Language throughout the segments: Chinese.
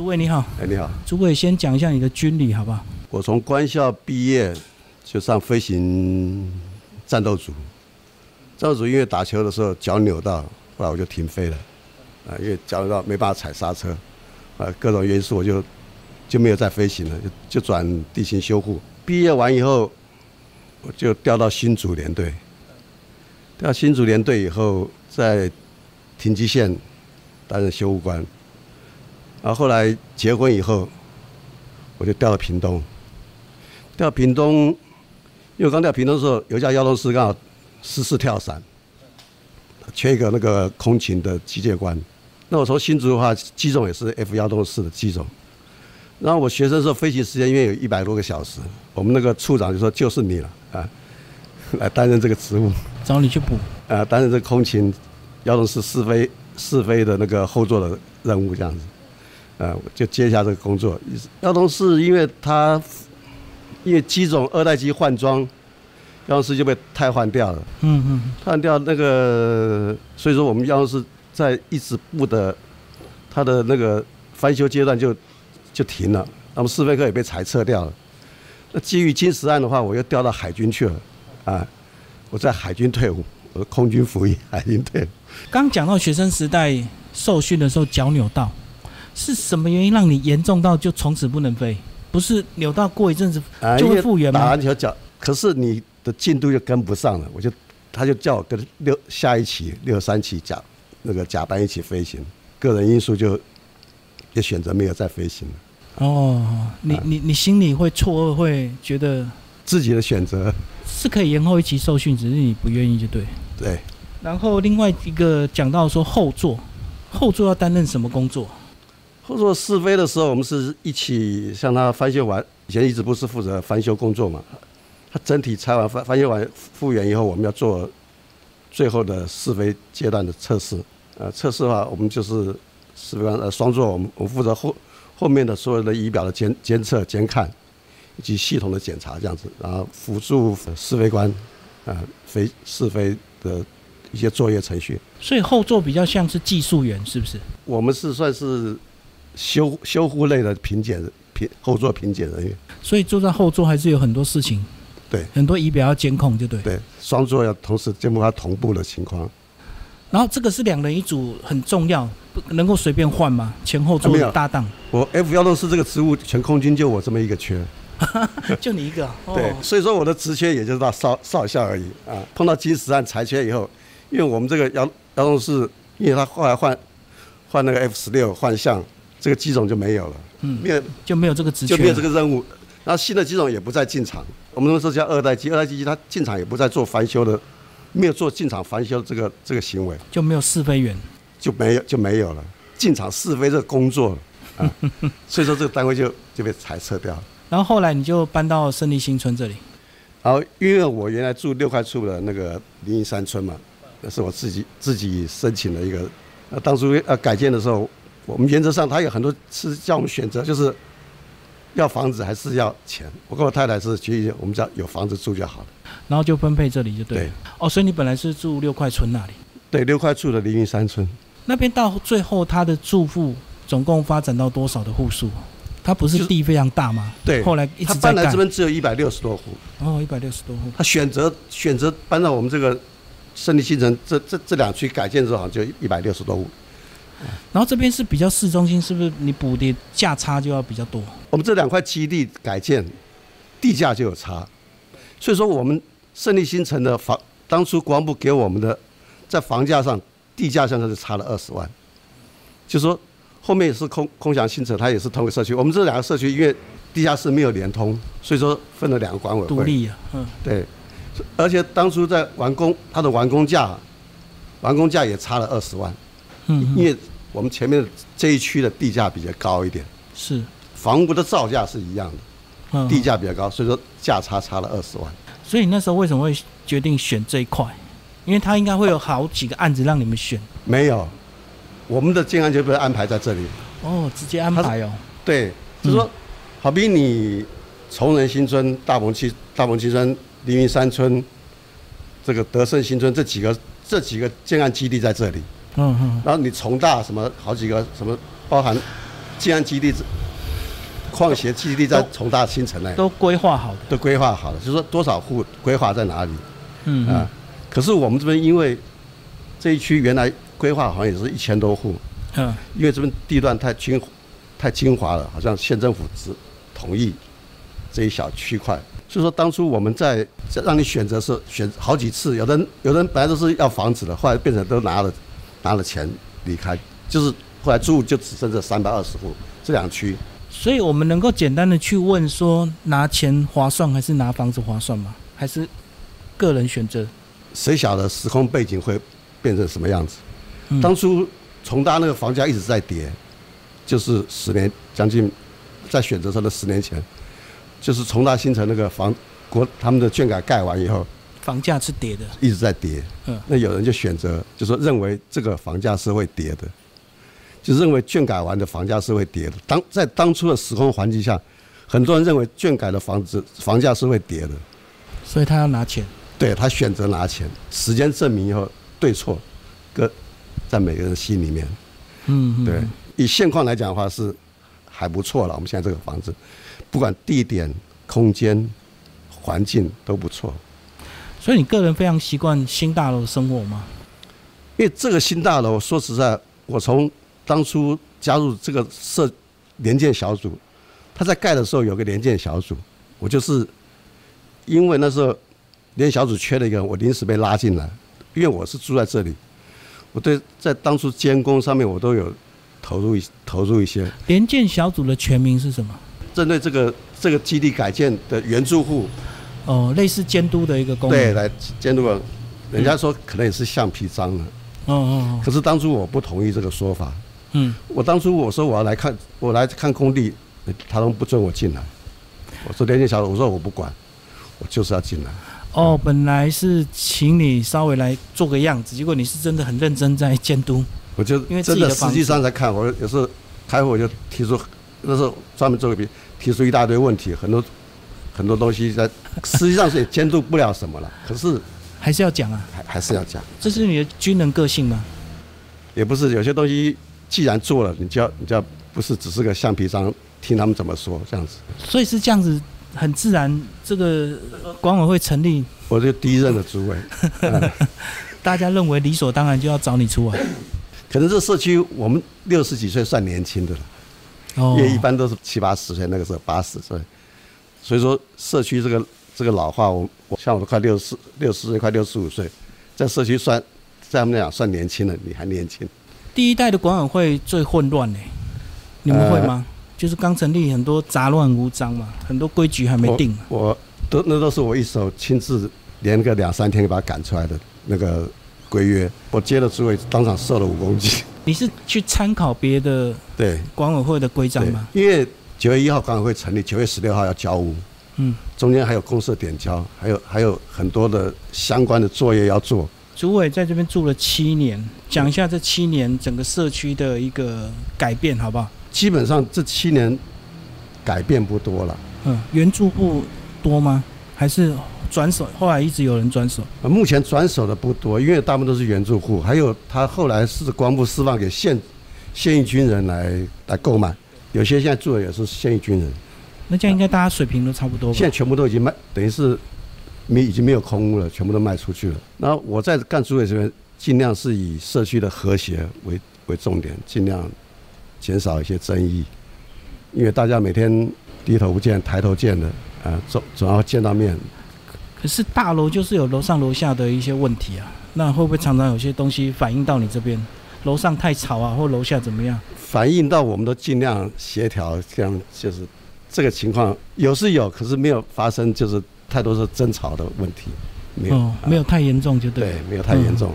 诸位你好，哎，你好，诸位先讲一下你的军旅好不好？我从官校毕业就上飞行战斗组，战斗组因为打球的时候脚扭到，后来我就停飞了，啊，因为脚扭到没办法踩刹车，啊，各种因素我就就没有再飞行了，就就转地形修护。毕业完以后，我就调到新竹联队，调新竹联队以后，在停机线担任修护官，然后后来结婚以后，我就调到屏东。调屏东，因为我刚调屏东的时候，有一家腰动师刚好失事跳伞，缺一个那个空勤的机械官。那我从新竹的话，机种也是 F 幺六四的机种。然后我学生的时候飞行时间因为有一百多个小时，我们那个处长就说就是你了啊，来担任这个职务，找你去补。啊，担任这个空勤幺六四试飞试飞的那个后座的任务这样子，啊，我就接下这个工作。幺洞四因为它因为机种二代机换装，幺洞四就被汰换掉了。嗯嗯，换掉那个，所以说我们幺洞四在一直部的它的那个翻修阶段就就停了，那么试飞课也被裁撤掉了。那基于金石案的话，我又调到海军去了，啊，我在海军退伍，我空军服役，海军退伍。刚讲到学生时代受训的时候脚扭到，是什么原因让你严重到就从此不能飞？不是扭到过一阵子啊，就会复原吗？打篮球脚，可是你的进度就跟不上了，我就他就叫我跟六下一期六三期甲那个甲班一起飞行，个人因素就也选择没有再飞行了，哦，你啊你你心里会错愕，会觉得自己的选择，是可以延后一期受训，只是你不愿意就对。对。然后另外一个讲到说后座，后座要担任什么工作？后座试飞的时候，我们是一起向他翻修完，以前一直不是负责翻修工作嘛，他整体拆完翻翻修完复原以后，我们要做最后的试飞阶段的测试。呃，测试的话，我们就是试飞官呃双座，我们我们负责后后面的所有的仪表的监监测、监看以及系统的检查这样子，然后辅助试飞官啊、飞试飞的一些作业程序。所以后座比较像是技术员，是不是？我们是算是修修护类的评检评后座评检人员，所以坐在后座还是有很多事情，对很多仪表要监控，就对。对，双座要同时监控它同步的情况。然后这个是两人一组，很重要，不能够随便换吗？前后座的搭档，我 F 幺六四这个职务，全空军就我这么一个缺，就你一个。哦、对，所以说我的职缺也就是到少少校而已啊。碰到金石案裁缺以后，因为我们这个幺幺六四，因为他后来换换那个 F 十六换项，这个机种就没有了，嗯，没有。就没有这个职权，就没有这个任务。然后新的机种也不再进场，我们那时候叫二代机，二代机它进场也不再做翻修的，没有做进场翻修这个这个行为，就没有试飞员。就没有就没有了。进场试飞这个工作了。啊，所以说这个单位就就被裁撤掉了。然后后来你就搬到胜利新村这里，然后因为我原来住六块处的那个林荫山村嘛，那是我自己自己申请的一个，呃，当初呃改建的时候，我们原则上他有很多是叫我们选择，就是要房子还是要钱。我跟我太太是决议，我们只要有房子住就好了。然后就分配这里就对了。对哦，所以你本来是住六块村那里，对，六块处的凌云山村，那边到最后他的住户总共发展到多少的户数？他不是地非常大吗？对后来一他直在盖搬来这。边只有一百六十多户，哦，一百六十多户。他选择选择搬到我们这个胜利新城这这这两区改建之后，就一百六十多户。然后这边是比较市中心，是不是你补的价差就要比较多？我们这两块基地改建，地价就有差，所以说我们胜利新城的房，当初国防部给我们的，在房价上、地价上就差了二十万，就说后面也是空空想新城，它也是同一个社区，我们这两个社区因为地下室没有连通，所以说分了两个管委会。独立啊，嗯，对，而且当初在完工，它的完工价，完工价也差了二十万，嗯嗯，因为我们前面这一区的地价比较高一点，是，房屋的造价是一样的。嗯，地价比较高，所以说价差差了二十万。所以你那时候为什么会决定选这一块？因为它应该会有好几个案子让你们选。没有，我们的建安就被安排在这里。哦，直接安排哦。对，就是说，好比你崇仁新村、大鹏七、大鹏七村、凌云山村，这个德胜新村这几个这几个建案基地在这里，嗯嗯，然后你重大什么好几个什么，包含静安基地、矿协基地在重大新城内都规划好的，都规划好了，就是说多少户规划在哪里。嗯啊？可是我们这边因为这一区原来规划好像也是一千多户，嗯。因为这边地段太精太精华了，好像县政府只同意这一小区块。所以说当初我们在在让你选择是选好几次，有的人有的人本来都是要房子的，后来变成都拿了拿了钱离开，就是后来住就只剩这三百二十户这两区。所以我们能够简单的去问说，拿钱划算还是拿房子划算吗？还是个人选择？谁晓得时空背景会变成什么样子？嗯当初重大那个房价一直在跌，就是十年将近，在选择上的十年前，就是重大新城那个房国他们的卷改盖完以后，房价是跌的，一直在跌。嗯那有人就选择，就说认为这个房价是会跌的，就认为卷改完的房价是会跌的。当在当初的时空环境下，很多人认为卷改的房子房价是会跌的，所以他要拿钱。对他选择拿钱。时间证明以后，对错各在每个人心里面。嗯，嗯对，以现况来讲的话是还不错了。我们现在这个房子，不管地点、空间、环境都不错。所以你个人非常习惯新大楼生活吗？因为这个新大楼，说实在，我从当初加入这个社联建小组，他在盖的时候有个联建小组，我就是因为那时候联小组缺了一个人，我临时被拉进来，因为我是住在这里，我对在当初监工上面我都有投入一投入一些，联建小组的全名是什么？针对这个这个基地改建的原住户，哦，类似监督的一个功能。对，来监督了。人家说可能也是橡皮章了，哦哦哦，可是当初我不同意这个说法。嗯，我当初我说我要来看，我来看工地，他都不准我进来。我说联建小组，我说我不管，我就是要进来。哦，本来是请你稍微来做个样子，结果你是真的很认真在监督。我就因为真的实际上在看，我有时候开会我就提出，那时候专门做个笔，提出一大堆问题，很多很多东西在，实际上是也监督不了什么了，可是还是要讲啊，还还是要讲，这是你的军人个性吗？也不是有些东西既然做了，你就要你就要不是只是个橡皮章，听他们怎么说这样子。所以是这样子，很自然，这个管委会成立，我就第一任的主委，嗯 大家认为理所当然就要找你出来。可能这社区我们六十几岁算年轻的了。哦因为一般都是七八十岁，那个时候八十岁，所以说社区这个这个老化，我我像我都快六十六十岁，快六十五岁，在社区算在他们来讲算年轻了，你还年轻。第一代的管委会最混乱呢、你们会吗？就是刚成立，很多杂乱无章嘛，很多规矩还没定嘛。我我都那都是我一手亲自连个两三天把他赶出来的那个规约，我接了之后当场瘦了五公斤。你是去参考别的对管委会的规章吗？，因为九月一号管委会成立，九月十六号要交屋，嗯，中间还有公社点交，还有还有很多的相关的作业要做。主委在这边住了七年，讲一下这七年整个社区的一个改变，好不好？基本上这七年改变不多了。嗯，原住户多吗？还是转手？后来一直有人转手。呃目前转手的不多，因为大部分都是原住户，还有他后来是光部释放给现现役军人来来购买，有些现在住的也是现役军人，那这样应该大家水平都差不多吧？现在全部都已经卖，等于是没已经没有空屋了，全部都卖出去了。那我在干主委这边，尽量是以社区的和谐为为重点，尽量减少一些争议，因为大家每天低头不见抬头见的，啊，总总要见到面，可是大楼就是有楼上楼下的一些问题啊，那会不会常常有些东西反映到你这边？楼上太吵啊，或楼下怎么样？反映到我们都尽量协调，这样就是这个情况有是有，可是没有发生就是太多是争吵的问题，没有、哦，没有太严重就对了。对，没有太严重，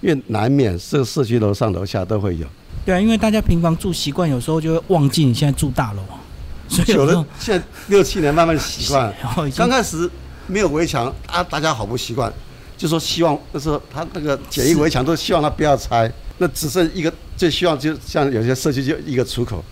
因为难免这个社区楼上楼下都会有，对啊，因为大家平房住习惯，有时候就会忘记你现在住大楼啊，所以有的现在六七年慢慢习惯，刚开始没有围墙，啊，大家好不习惯，就说希望就是他那个简易围墙都希望他不要拆，那只剩一个，最希望就像有些社区就一个出口，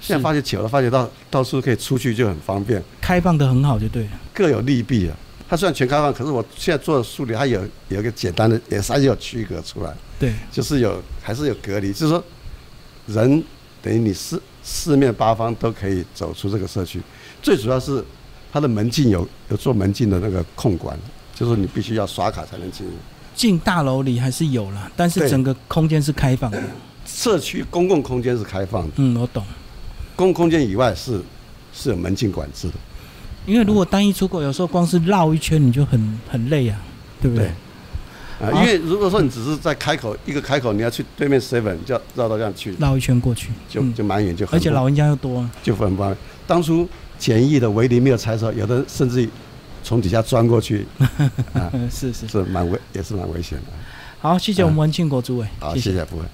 现在发觉久了，发觉到到处可以出去就很方便。开放的很好就对了。各有利弊啊。它虽然全开放，可是我现在做的梳理，它有有一个简单的，也是还是有区隔出来，对，就是有还是有隔离，就是说人等于你四四面八方都可以走出这个社区。最主要是它的门禁有有做门禁的那个控管，就是你必须要刷卡才能进入。进大楼里还是有了，但是整个空间是开放的。社区公共空间是开放的，嗯，我懂。公共空间以外是是有门禁管制的。因为如果单一出口，有时候光是绕一圈你就很很累啊，对不对？啊，好因为如果说你只是在开口一个开口，你要去对面 seven，就要绕到这样去，绕一圈过去，就嗯就蛮远，就很而且老人家又多啊。就很不方便。当初简易的围篱没有拆的时候，有的甚至于从底下钻过去，啊，嗯，是是。是蛮危，也是蛮危险的。好，谢谢我们文庆国主委，好，谢谢，不会。